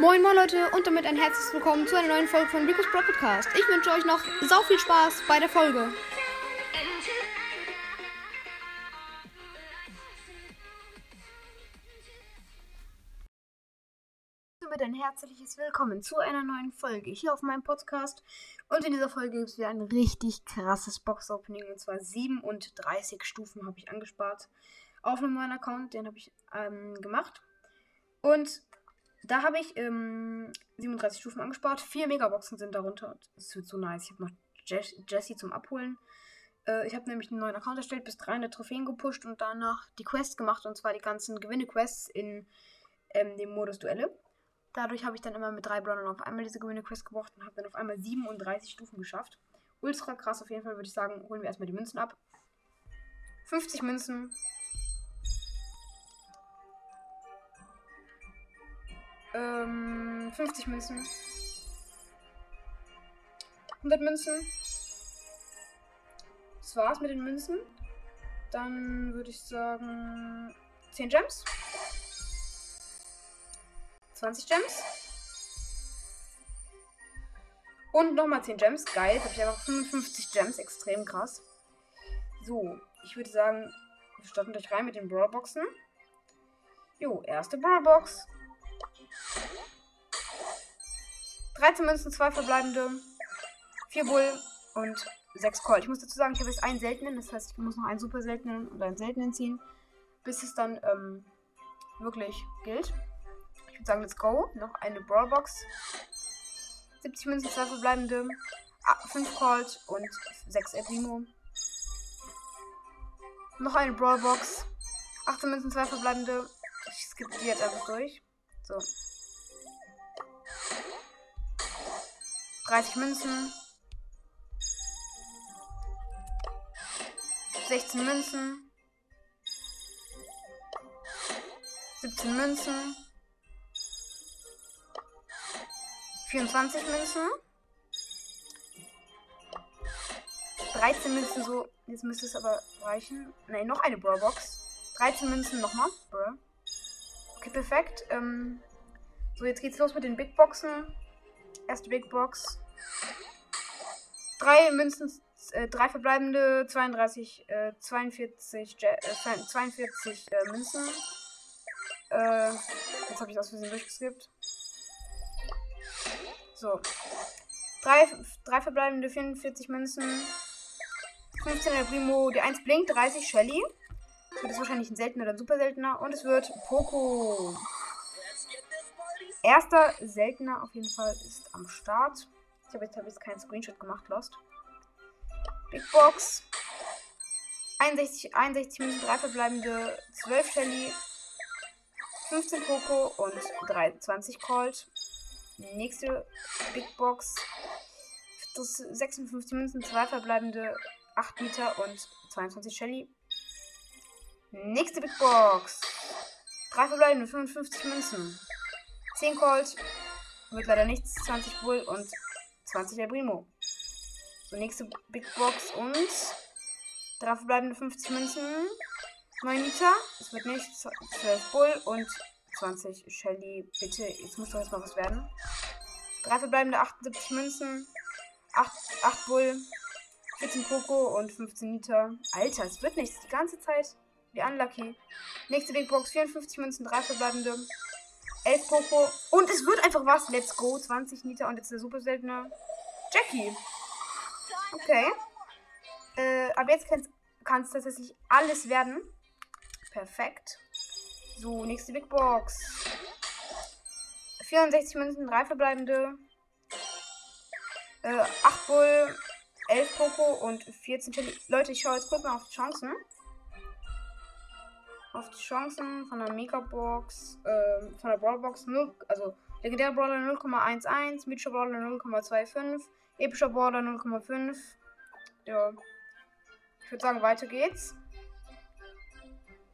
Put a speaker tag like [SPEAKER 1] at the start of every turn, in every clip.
[SPEAKER 1] Moin moin Leute und damit ein herzliches Willkommen zu einer neuen Folge von Rico's Pro Podcast. Ich wünsche euch noch sau viel Spaß bei der Folge. Damit ein herzliches Willkommen zu einer neuen Folge hier auf meinem Podcast. Und in dieser Folge gibt es wieder ein richtig krasses Box-Opening. Und zwar 37 Stufen habe ich angespart auf einem neuen Account. Den habe ich ähm, gemacht. Und da habe ich ähm, 37 Stufen angespart. Vier Megaboxen sind darunter. Das wird so nice. Ich habe noch Jess Jessie zum Abholen. Äh, ich habe nämlich einen neuen Account erstellt, bis 300 Trophäen gepusht und danach die Quests gemacht. Und zwar die ganzen Gewinne-Quests in ähm, dem Modus Duelle. Dadurch habe ich dann immer mit drei Brawlern auf einmal diese Gewinne-Quest gebraucht und habe dann auf einmal 37 Stufen geschafft. Ultra krass auf jeden Fall, würde ich sagen. Holen wir erstmal die Münzen ab. 50 Münzen. Ähm, 50 Münzen. 100 Münzen. Das war's mit den Münzen. Dann würde ich sagen 10 Gems. 20 Gems. Und nochmal 10 Gems. Geil. Jetzt habe ich einfach 55 Gems. Extrem krass. So, ich würde sagen, wir starten gleich rein mit den Brawlboxen. Jo, erste Brawlbox. 13 Münzen, 2 verbleibende, 4 Bull und 6 Colt. Ich muss dazu sagen, ich habe jetzt einen seltenen, das heißt, ich muss noch einen super seltenen und einen seltenen ziehen, bis es dann ähm, wirklich gilt. Ich würde sagen, let's go. Noch eine Brawlbox. 70 Münzen, 2 verbleibende, 5 Colt und 6 El Primo. Noch eine Brawlbox. 18 Münzen, 2 verbleibende. Ich skippe die jetzt einfach durch. So. 30 Münzen. 16 Münzen. 17 Münzen. 24 Münzen. 13 Münzen so. Jetzt müsste es aber reichen. Nein, noch eine Brawlbox. 13 Münzen nochmal. Okay, perfekt. Ähm, so, jetzt geht's los mit den Big Boxen. Erste Big Box. Drei Münzen, äh, drei verbleibende, 32, äh, 42, äh, 42 äh, Münzen. Äh, jetzt habe ich aus Versehen durchgeskippt. So. Drei, drei verbleibende, 44 Münzen. 15 El Primo, die 1 blinkt, 30 Shelly. Das ist wahrscheinlich ein seltener oder ein super seltener. Und es wird Poco. Erster seltener auf jeden Fall ist am Start. Ich habe jetzt, hab jetzt keinen Screenshot gemacht, Lost. Big Box. 61, 61 Münzen, 3 verbleibende, 12 Shelly, 15 Poco und 23 Colt. Nächste Big Box. Das 56 Münzen, 2 verbleibende, 8 Liter und 22 Shelly. Nächste Big Box. 3 verbleibende, 55 Münzen. 10 Colt. Wird leider nichts. 20 Bull und 20 El Primo. So, nächste Big Box und 3 verbleibende 50 Münzen. 9 Liter. Es wird nichts. 12 Bull und 20 Shelly. Bitte, jetzt muss doch jetzt mal was werden. 3 verbleibende 78 Münzen. 8, 8 Bull. 14 Poco und 15 Liter. Alter, es wird nichts. Die ganze Zeit. Wie unlucky. Nächste Big Box. 54 Münzen. 3 verbleibende. 11 Poco. Und es wird einfach was. Let's go. 20 Liter. Und jetzt der super seltene Jackie. Okay. Äh, aber jetzt kann es tatsächlich alles werden. Perfekt. So, nächste Big Box. 64 Münzen, 3 verbleibende. Äh, 8 Bull, 11 Poco und 14 Chili. Leute, ich schaue jetzt kurz mal auf die Chancen auf die Chancen von der Megabox, äh, von der Brawlbox 0, also legendärer Brawler 0,11, mythischer Brawler 0,25, epischer Brawler 0,5. Ja. Ich würde sagen, weiter geht's.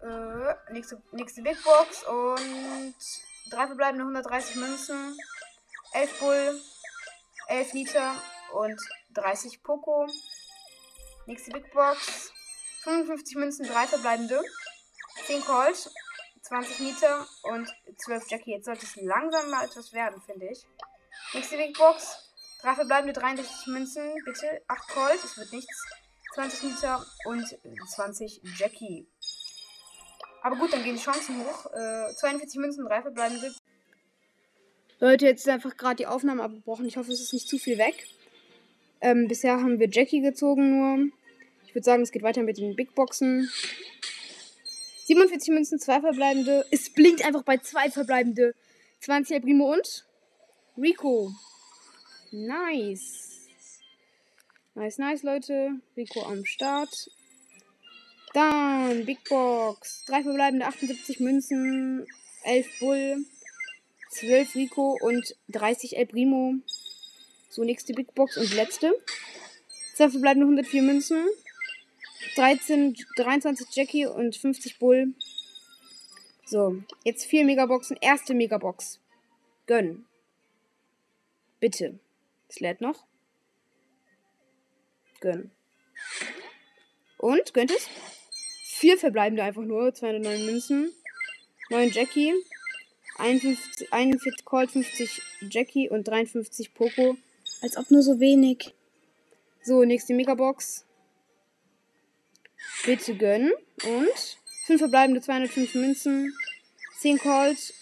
[SPEAKER 1] Äh, nächste, nächste Big Box und drei verbleibende 130 Münzen, 11 Bull, 11 Liter und 30 Poco. Nächste Big Box. 55 Münzen, drei verbleibende. 10 Colt, 20 Nita und 12 Jackie. Jetzt sollte es langsam mal etwas werden, finde ich. Nächste Big Box. Drei verbleibende 63 Münzen. Bitte. 8 Colt. Es wird nichts. 20 Nita und 20 Jackie. Aber gut, dann gehen die Chancen hoch. Äh, 42 Münzen, 3 verbleibende. Leute, jetzt ist einfach gerade die Aufnahme abgebrochen. Ich hoffe, es ist nicht zu viel weg. Ähm, bisher haben wir Jackie gezogen nur. Ich würde sagen, es geht weiter mit den Big Boxen. 47 Münzen, 2 verbleibende. Es blinkt einfach bei 2 verbleibende. 20 El Primo und Rico. Nice. Nice, nice, Leute. Rico am Start. Dann Big Box. 3 verbleibende, 78 Münzen, 11 Bull, 12 Rico und 30 El Primo. So, nächste Big Box und letzte. 2 verbleibende 104 Münzen, 13, 23 Jackie und 50 Bull. So, jetzt vier Megaboxen. Erste Megabox. Gönn. Bitte. Es lädt noch. Gönn. Und, gönnt es? Vier verbleibende einfach nur. 209 Münzen. 9 Jackie. 51, 41 Colt, 50 Jackie und 53 Poco. Als ob nur so wenig. So, nächste Megabox. Bitte gönnen. Und 5 verbleibende 205 Münzen. 10 Colt.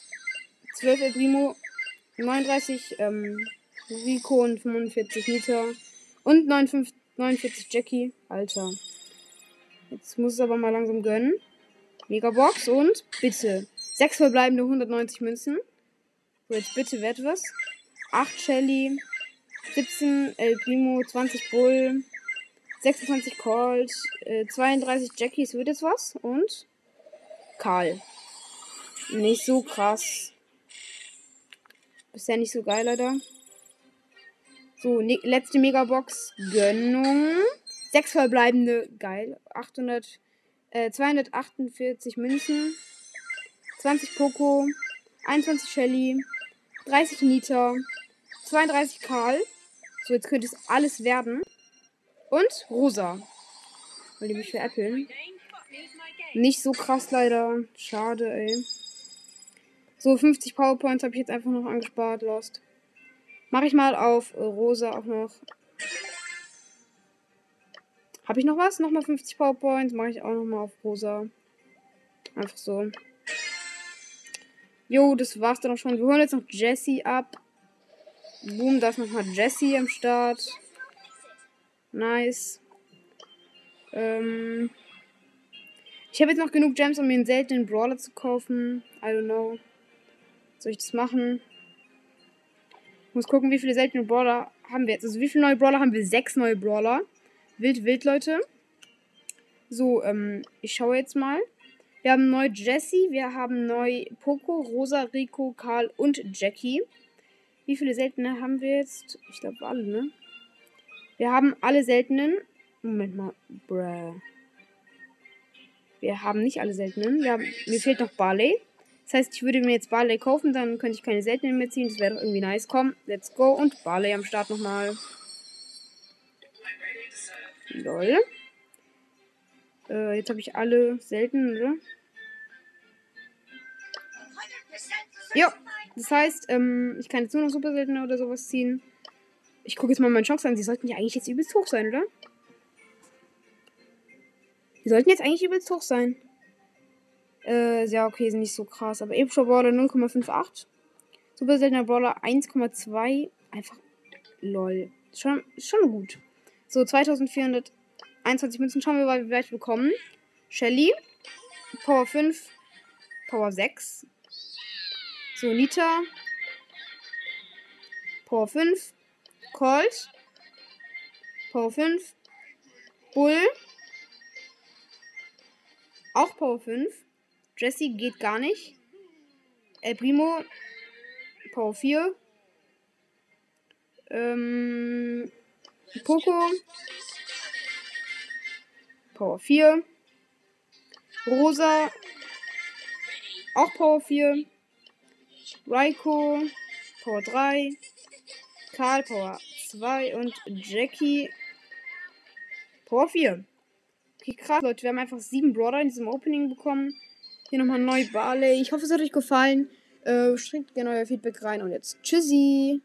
[SPEAKER 1] 12 El Primo. 39 ähm, Rico und 45 Nita. Und 49, 49 Jackie. Alter. Jetzt muss es aber mal langsam gönnen. Megabox und bitte. 6 verbleibende 190 Münzen. So, jetzt bitte wird was. 8 Shelly. 17 El Primo, 20 Bull, 26 Colt, äh, 32 Jackies wird jetzt was und Karl. Nicht so krass. Bisher nicht so geil, leider. So, ne letzte Megabox. Gönnung. Sechs verbleibende. Geil. 800, äh, 248 Münzen. 20 Poco. 21 Shelly. 30 Nita. 32 Karl. So, jetzt könnte es alles werden. Und rosa. Weil die mich veräppeln. Nicht so krass leider. Schade, ey. So, 50 Powerpoints habe ich jetzt einfach noch angespart. Lost. Mache ich mal auf rosa auch noch. Habe ich noch was? Nochmal 50 Powerpoints. Mache ich auch nochmal auf rosa. Einfach so. Jo, das war's dann auch schon. Wir holen jetzt noch Jesse ab. Boom, da ist nochmal Jesse am Start. Nice. Ähm ich habe jetzt noch genug Gems, um mir einen seltenen Brawler zu kaufen. I don't know. Soll ich das machen? Ich muss gucken, wie viele seltene Brawler haben wir jetzt. Also wie viele neue Brawler haben wir? Sechs neue Brawler. Wild, wild, Leute. So, ähm, ich schaue jetzt mal. Wir haben neu Jesse, wir haben neu Poco, Rosa, Rico, Karl und Jackie. Wie viele seltene haben wir jetzt? Ich glaube alle, ne? Wir haben alle seltenen. Moment mal. Bruh. Wir haben nicht alle seltenen. Haben, mir fehlt noch Barley. Das heißt, ich würde mir jetzt Barley kaufen, dann könnte ich keine seltenen mehr ziehen. Das wäre doch irgendwie nice. Komm, let's go. Und Barley am Start nochmal. Lol. Äh, jetzt habe ich alle seltenen, oder? Ja, das heißt, ähm, ich kann jetzt nur noch super seltene oder sowas ziehen. Ich gucke jetzt mal meine Chance an. Sie sollten ja eigentlich jetzt übelst hoch sein, oder? Die sollten jetzt eigentlich übelst hoch sein. Äh, ja, okay, sind nicht so krass. Aber epischer Brawler 0,58. Super seltener Brawler 1,2. Einfach lol. Schon, schon gut. So, 2421 Münzen. Schauen wir mal, wie weit wir bekommen. Shelly. Power 5. Power 6. So, Nita. Power 5. Colt. Power 5. Bull. Auch Power 5. Jesse geht gar nicht. El Primo. Power 4. Ähm, Poco. Power 4. Rosa. Auch Power 4. Raiko, Power 3, Karl, Power 2 und Jackie, Power 4. Okay, krass, Leute. Wir haben einfach sieben Brawler in diesem Opening bekommen.
[SPEAKER 2] Hier nochmal neu Barley. Ich hoffe, es hat euch gefallen. Äh, schreibt gerne euer Feedback rein und jetzt tschüssi.